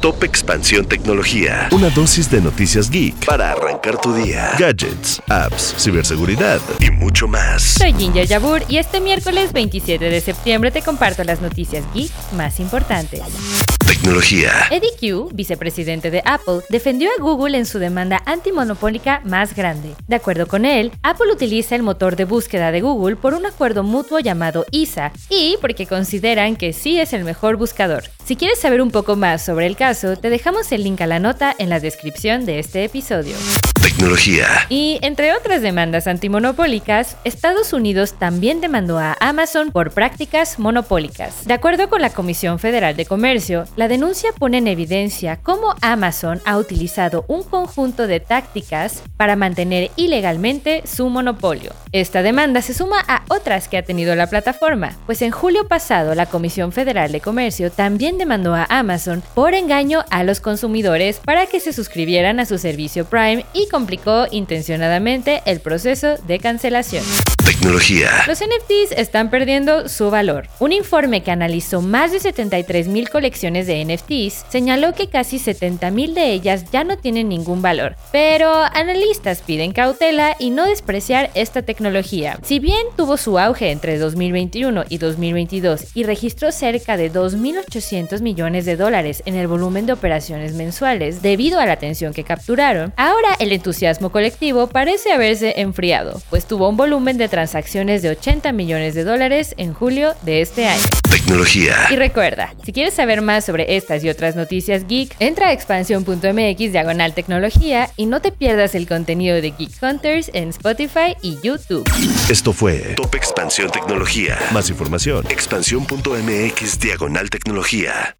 Top Expansión Tecnología. Una dosis de noticias geek para arrancar tu día. Gadgets, apps, ciberseguridad y mucho más. Soy Ginger Yabur y este miércoles 27 de septiembre te comparto las noticias geek más importantes. Tecnología. Eddie Q, vicepresidente de Apple, defendió a Google en su demanda antimonopólica más grande. De acuerdo con él, Apple utiliza el motor de búsqueda de Google por un acuerdo mutuo llamado ISA y porque consideran que sí es el mejor buscador. Si quieres saber un poco más sobre el caso, te dejamos el link a la nota en la descripción de este episodio. Tecnología. Y entre otras demandas antimonopólicas, Estados Unidos también demandó a Amazon por prácticas monopólicas. De acuerdo con la Comisión Federal de Comercio, la denuncia pone en evidencia cómo Amazon ha utilizado un conjunto de tácticas para mantener ilegalmente su monopolio. Esta demanda se suma a otras que ha tenido la plataforma, pues en julio pasado la Comisión Federal de Comercio también demandó a Amazon por engaño a los consumidores para que se suscribieran a su servicio Prime y complicó intencionadamente el proceso de cancelación. Los NFTs están perdiendo su valor. Un informe que analizó más de 73 mil colecciones de NFTs señaló que casi 70 mil de ellas ya no tienen ningún valor, pero analistas piden cautela y no despreciar esta tecnología. Si bien tuvo su auge entre 2021 y 2022 y registró cerca de 2.800 millones de dólares en el volumen de operaciones mensuales debido a la atención que capturaron, ahora el entusiasmo colectivo parece haberse enfriado, pues tuvo un volumen de transacciones de 80 millones de dólares en julio de este año. Tecnología. Y recuerda, si quieres saber más sobre estas y otras noticias geek, entra a expansión.mx diagonal tecnología y no te pierdas el contenido de Geek Hunters en Spotify y YouTube. Esto fue Top Expansión Tecnología. Más información. Expansión.mx diagonal tecnología.